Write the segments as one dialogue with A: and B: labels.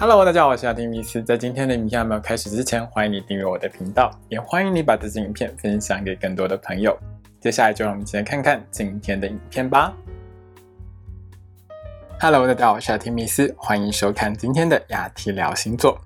A: Hello，大家好，我是阿丁米斯。在今天的影片还没有开始之前，欢迎你订阅我的频道，也欢迎你把这支影片分享给更多的朋友。接下来就让我们一起来看看今天的影片吧。Hello，大家好，我是阿丁米斯，欢迎收看今天的雅提聊星座。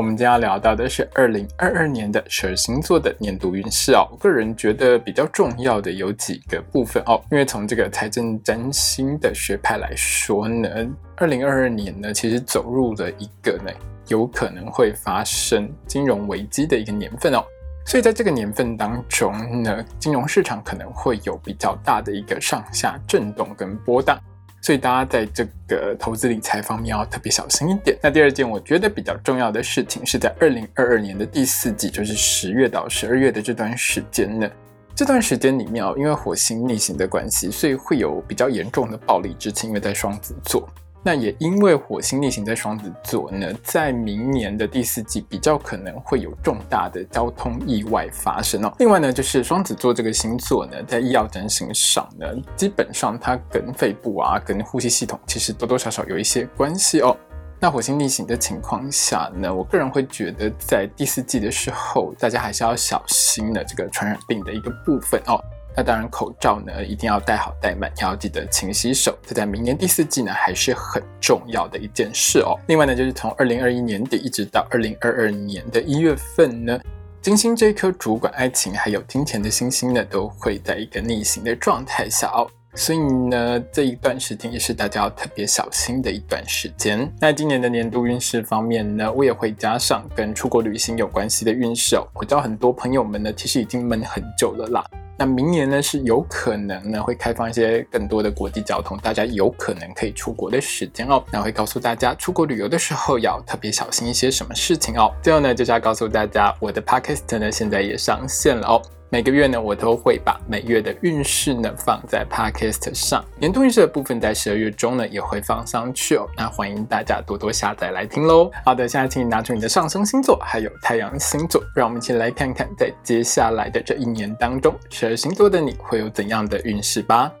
A: 我们今天要聊到的是二零二二年的十二星座的年度运势哦。我个人觉得比较重要的有几个部分哦，因为从这个财政占星的学派来说呢，二零二二年呢其实走入了一个呢有可能会发生金融危机的一个年份哦。所以在这个年份当中呢，金融市场可能会有比较大的一个上下震动跟波荡。所以大家在这个投资理财方面要特别小心一点。那第二件我觉得比较重要的事情是在二零二二年的第四季，就是十月到十二月的这段时间呢。这段时间里面哦，因为火星逆行的关系，所以会有比较严重的暴力之情，因为在双子座。那也因为火星逆行在双子座呢，在明年的第四季比较可能会有重大的交通意外发生哦。另外呢，就是双子座这个星座呢，在医药整形上呢，基本上它跟肺部啊、跟呼吸系统其实多多少少有一些关系哦。那火星逆行的情况下呢，我个人会觉得在第四季的时候，大家还是要小心的这个传染病的一个部分哦。那当然，口罩呢一定要戴好戴满，要记得勤洗手。这在明年第四季呢还是很重要的一件事哦。另外呢，就是从二零二一年底一直到二零二二年的一月份呢，金星这颗主管爱情还有金钱的星星呢，都会在一个逆行的状态下哦。所以呢，这一段时间也是大家要特别小心的一段时间。那今年的年度运势方面呢，我也会加上跟出国旅行有关系的运势哦。我知道很多朋友们呢，其实已经闷很久了啦。那明年呢是有可能呢会开放一些更多的国际交通，大家有可能可以出国的时间哦。那会告诉大家出国旅游的时候要特别小心一些什么事情哦。最后呢就是要告诉大家，我的 podcast 呢现在也上线了哦。每个月呢，我都会把每月的运势呢放在 Podcast 上，年度运势的部分在十二月中呢也会放上去哦。那欢迎大家多多下载来听喽。好的，现在请你拿出你的上升星座还有太阳星座，让我们一起来看看在接下来的这一年当中，十二星座的你会有怎样的运势吧。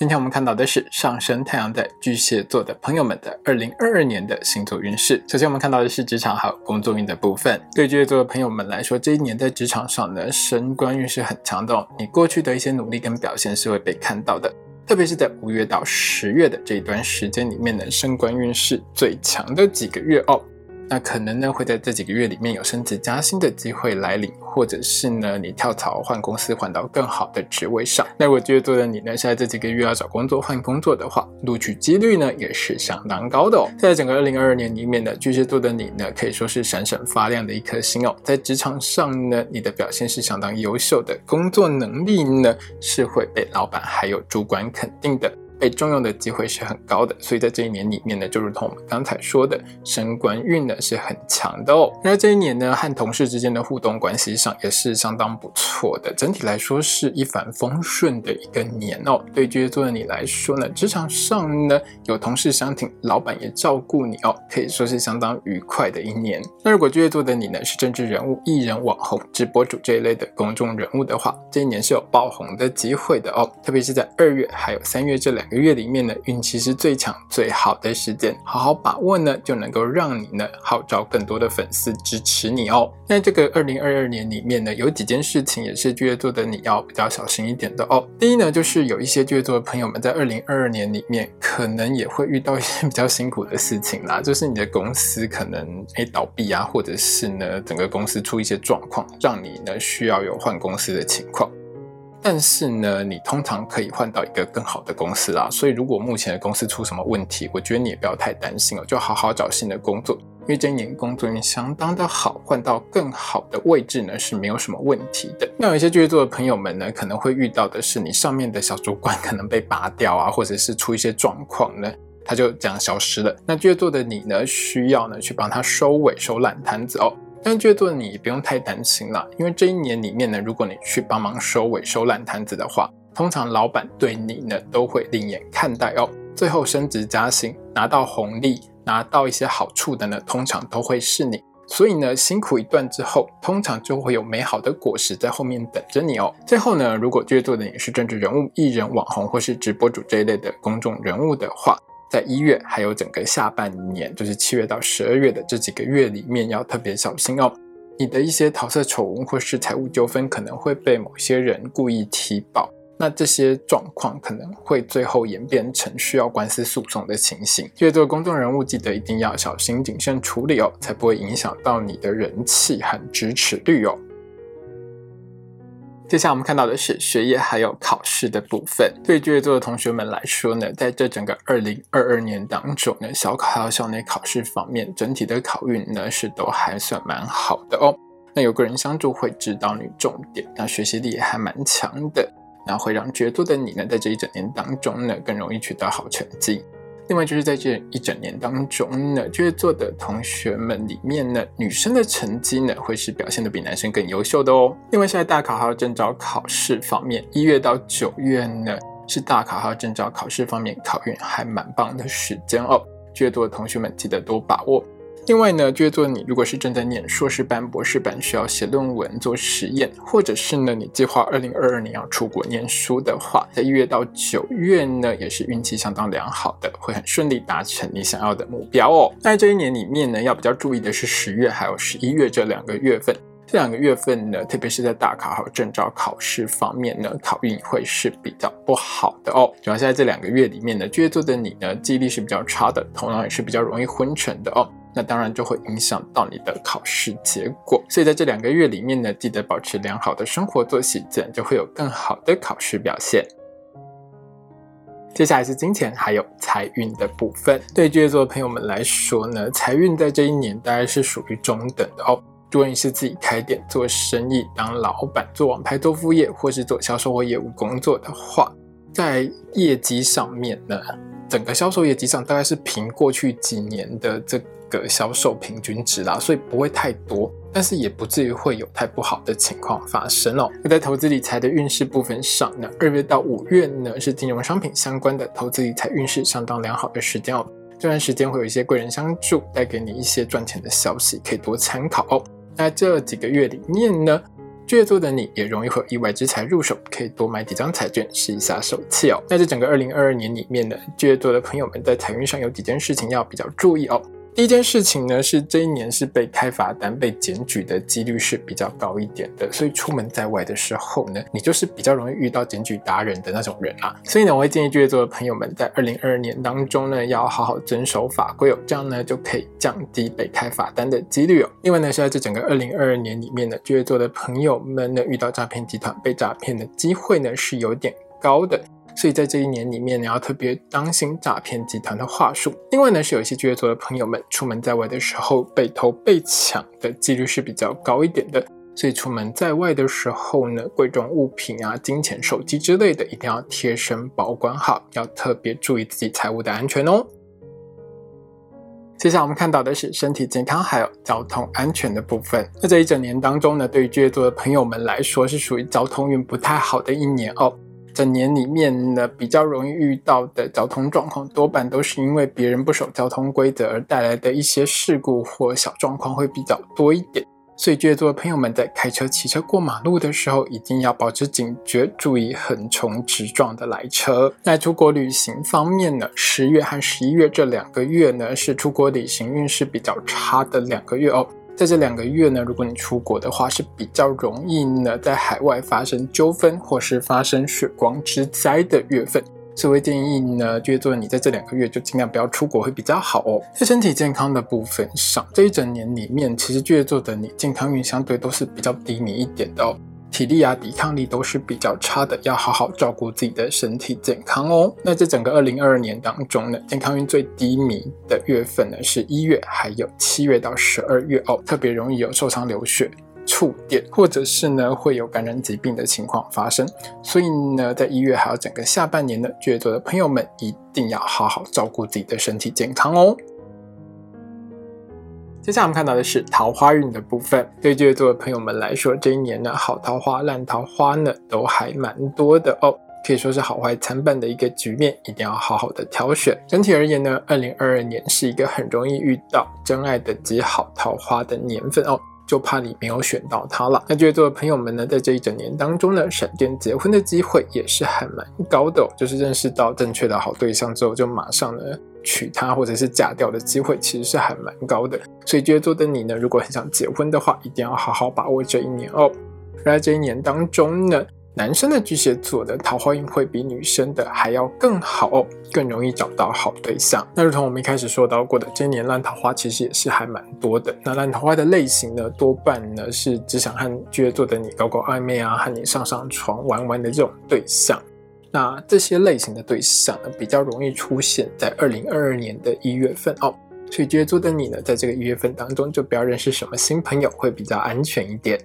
A: 今天我们看到的是上升太阳在巨蟹座的朋友们的二零二二年的星座运势。首先，我们看到的是职场还有工作运的部分。对巨蟹座的朋友们来说，这一年在职场上呢，升官运势很强的哦。你过去的一些努力跟表现是会被看到的，特别是在五月到十月的这一段时间里面呢，升官运势最强的几个月哦。那可能呢会在这几个月里面有升职加薪的机会来临，或者是呢你跳槽换公司换到更好的职位上。那如果巨蟹座的你呢，现在这几个月要找工作换工作的话，录取几率呢也是相当高的哦。在整个二零二二年里面呢巨蟹座的你呢，可以说是闪闪发亮的一颗星哦。在职场上呢，你的表现是相当优秀的，工作能力呢是会被老板还有主管肯定的。被重用的机会是很高的，所以在这一年里面呢，就如同我们刚才说的，升官运呢是很强的哦。那这一年呢，和同事之间的互动关系上也是相当不错的，整体来说是一帆风顺的一个年哦。对巨蟹座的你来说呢，职场上呢有同事相挺，老板也照顾你哦，可以说是相当愉快的一年。那如果巨蟹座的你呢是政治人物、艺人、网红、直播主这一类的公众人物的话，这一年是有爆红的机会的哦，特别是在二月还有三月这两。个月里面呢，运气是最强最好的时间，好好把握呢，就能够让你呢号召更多的粉丝支持你哦。那这个二零二二年里面呢，有几件事情也是巨蟹座的你要比较小心一点的哦。第一呢，就是有一些巨蟹座的朋友们在二零二二年里面，可能也会遇到一些比较辛苦的事情啦，就是你的公司可能诶倒闭啊，或者是呢整个公司出一些状况，让你呢需要有换公司的情况。但是呢，你通常可以换到一个更好的公司啦。所以如果目前的公司出什么问题，我觉得你也不要太担心哦，就好好找新的工作。因为这一年工作运相当的好，换到更好的位置呢是没有什么问题的。那有一些巨蟹座的朋友们呢，可能会遇到的是你上面的小主管可能被拔掉啊，或者是出一些状况呢，他就这样消失了。那巨蟹座的你呢，需要呢去帮他收尾、收烂摊子哦。但巨蟹座的你不用太担心了，因为这一年里面呢，如果你去帮忙收尾、收烂摊子的话，通常老板对你呢都会另眼看待哦。最后升职加薪、拿到红利、拿到一些好处的呢，通常都会是你。所以呢，辛苦一段之后，通常就会有美好的果实在后面等着你哦。最后呢，如果巨蟹座的你是政治人物、艺人、网红或是直播主这一类的公众人物的话，在一月还有整个下半年，就是七月到十二月的这几个月里面，要特别小心哦。你的一些桃色丑闻或是财务纠纷，可能会被某些人故意提报。那这些状况可能会最后演变成需要官司诉讼的情形，所以这个公众人物记得一定要小心谨慎处理哦，才不会影响到你的人气和支持率哦。接下来我们看到的是学业还有考试的部分。对巨蟹座的同学们来说呢，在这整个二零二二年当中呢，小考还有校内考试方面，整体的考运呢是都还算蛮好的哦。那有个人相助会指导你重点，那学习力也还蛮强的。那会让巨蟹座的你呢，在这一整年当中呢，更容易取得好成绩。另外就是在这一整年当中呢，巨蟹座的同学们里面呢，女生的成绩呢，会是表现的比男生更优秀的哦。另外是在大考还有证照考试方面，一月到九月呢，是大考还有证照考试方面考运还蛮棒的时间哦。巨蟹座的同学们记得多把握。另外呢，巨蟹座你如果是正在念硕士班、博士班，需要写论文、做实验，或者是呢你计划二零二二年要出国念书的话，在一月到九月呢，也是运气相当良好的，会很顺利达成你想要的目标哦。在这一年里面呢，要比较注意的是十月还有十一月这两个月份，这两个月份呢，特别是在大考还有证照考试方面呢，考运会是比较不好的哦。主要是在这两个月里面呢，巨蟹座的你呢，记忆力是比较差的，头脑也是比较容易昏沉的哦。那当然就会影响到你的考试结果，所以在这两个月里面呢，记得保持良好的生活作息，自然就会有更好的考试表现。接下来是金钱还有财运的部分，对巨蟹座的朋友们来说呢，财运在这一年大概是属于中等的哦。如果你是自己开店做生意、当老板、做网拍、做副业，或是做销售或业务工作的话，在业绩上面呢，整个销售业绩上大概是凭过去几年的这。个销售平均值啦，所以不会太多，但是也不至于会有太不好的情况发生哦。那在投资理财的运势部分上呢，二月到五月呢是金融商品相关的投资理财运势相当良好的时间哦。这段时间会有一些贵人相助，带给你一些赚钱的消息，可以多参考哦。那这几个月里面呢，巨蟹座的你也容易会有意外之财入手，可以多买几张彩券试一下手气哦。那这整个二零二二年里面呢，巨蟹座的朋友们在财运上有几件事情要比较注意哦。第一件事情呢，是这一年是被开罚单、被检举的几率是比较高一点的，所以出门在外的时候呢，你就是比较容易遇到检举达人的那种人啊。所以呢，我会建议巨蟹座的朋友们在二零二二年当中呢，要好好遵守法规哦，这样呢就可以降低被开罚单的几率哦。另外呢，是在这整个二零二二年里面呢，巨蟹座的朋友们呢，遇到诈骗集团被诈骗的机会呢是有点高的。所以在这一年里面，你要特别当心诈骗集团的话术。另外呢，是有一些巨蟹座的朋友们出门在外的时候被偷被抢的几率是比较高一点的。所以出门在外的时候呢，贵重物品啊、金钱、手机之类的，一定要贴身保管好，要特别注意自己财务的安全哦。接下来我们看到的是身体健康还有交通安全的部分。那这一整年当中呢，对于巨蟹座的朋友们来说，是属于交通运不太好的一年哦。整年里面呢，比较容易遇到的交通状况，多半都是因为别人不守交通规则而带来的一些事故或小状况会比较多一点。所以，巨蟹座的朋友们在开车、骑车过马路的时候，一定要保持警觉，注意横冲直撞的来车。在出国旅行方面呢，十月和十一月这两个月呢，是出国旅行运势比较差的两个月哦。在这两个月呢，如果你出国的话，是比较容易呢在海外发生纠纷或是发生血光之灾的月份，所以建议呢，巨蟹座你在这两个月就尽量不要出国会比较好哦。在身体健康的部分上，这一整年里面，其实巨蟹座的你健康运相对都是比较低迷一点的哦。体力啊，抵抗力都是比较差的，要好好照顾自己的身体健康哦。那这整个二零二二年当中呢，健康运最低迷的月份呢，是一月，还有七月到十二月哦，特别容易有受伤、流血、触电，或者是呢会有感染疾病的情况发生。所以呢，在一月还有整个下半年呢，巨蟹座的朋友们一定要好好照顾自己的身体健康哦。接下来我们看到的是桃花运的部分。对巨蟹座的朋友们来说，这一年呢，好桃花、烂桃花呢，都还蛮多的哦。可以说是好坏参半的一个局面，一定要好好的挑选。整体而言呢，二零二二年是一个很容易遇到真爱的极好桃花的年份哦。就怕你没有选到它了。那巨蟹座的朋友们呢，在这一整年当中呢，闪电结婚的机会也是还蛮高的。就是认识到正确的好对象之后，就马上呢娶她或者是嫁掉的机会，其实是还蛮高的。所以巨蟹座的你呢，如果很想结婚的话，一定要好好把握这一年哦。而在这一年当中呢。男生的巨蟹座的桃花运会比女生的还要更好哦，更容易找到好对象。那如同我们一开始说到过的，这一年烂桃花其实也是还蛮多的。那烂桃花的类型呢，多半呢是只想和巨蟹座的你搞搞暧昧啊，和你上上床玩玩的这种对象。那这些类型的对象呢，比较容易出现在二零二二年的一月份哦。所以巨蟹座的你呢，在这个一月份当中，就不要认识什么新朋友，会比较安全一点。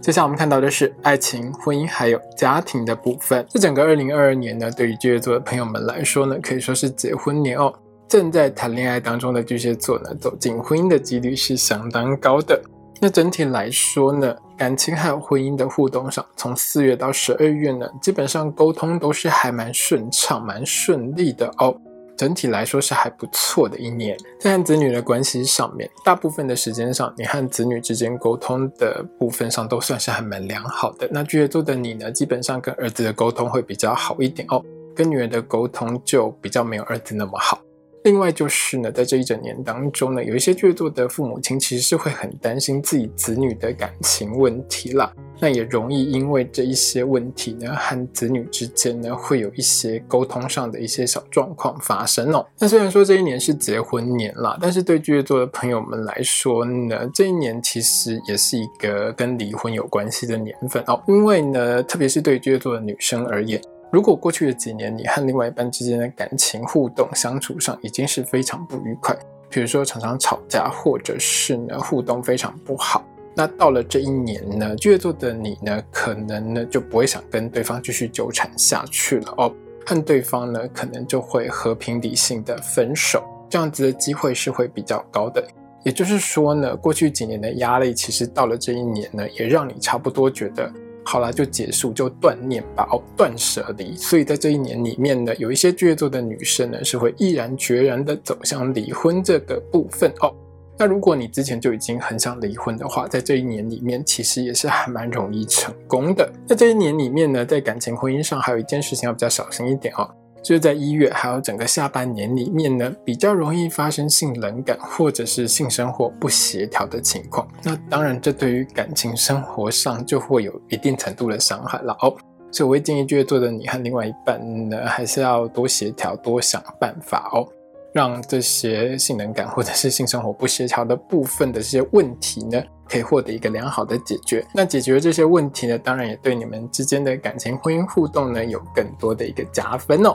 A: 接下来我们看到的是爱情、婚姻还有家庭的部分。这整个二零二二年呢，对于巨蟹座的朋友们来说呢，可以说是结婚年哦。正在谈恋爱当中的巨蟹座呢，走进婚姻的几率是相当高的。那整体来说呢，感情还有婚姻的互动上，从四月到十二月呢，基本上沟通都是还蛮顺畅、蛮顺利的哦。整体来说是还不错的一年，在和子女的关系上面，大部分的时间上，你和子女之间沟通的部分上都算是还蛮良好的。那巨蟹座的你呢，基本上跟儿子的沟通会比较好一点哦，跟女儿的沟通就比较没有儿子那么好。另外就是呢，在这一整年当中呢，有一些巨蟹座的父母亲其实是会很担心自己子女的感情问题啦。那也容易因为这一些问题呢，和子女之间呢，会有一些沟通上的一些小状况发生哦。那虽然说这一年是结婚年啦，但是对巨蟹座的朋友们来说呢，这一年其实也是一个跟离婚有关系的年份哦。因为呢，特别是对巨蟹座的女生而言。如果过去的几年你和另外一半之间的感情互动相处上已经是非常不愉快，比如说常常吵架，或者是呢互动非常不好，那到了这一年呢，巨蟹座的你呢，可能呢就不会想跟对方继续纠缠下去了哦，和对方呢可能就会和平理性的分手，这样子的机会是会比较高的。也就是说呢，过去几年的压力，其实到了这一年呢，也让你差不多觉得。好了，就结束，就断念吧，哦，断舍离。所以在这一年里面呢，有一些巨蟹座的女生呢，是会毅然决然的走向离婚这个部分哦。那如果你之前就已经很想离婚的话，在这一年里面，其实也是还蛮容易成功的。在这一年里面呢，在感情婚姻上，还有一件事情要比较小心一点哦。就是在一月还有整个下半年里面呢，比较容易发生性冷感或者是性生活不协调的情况。那当然，这对于感情生活上就会有一定程度的伤害了哦。所以我会建议巨蟹座的你和另外一半呢，还是要多协调，多想办法哦，让这些性冷感或者是性生活不协调的部分的这些问题呢，可以获得一个良好的解决。那解决这些问题呢，当然也对你们之间的感情婚姻互动呢，有更多的一个加分哦。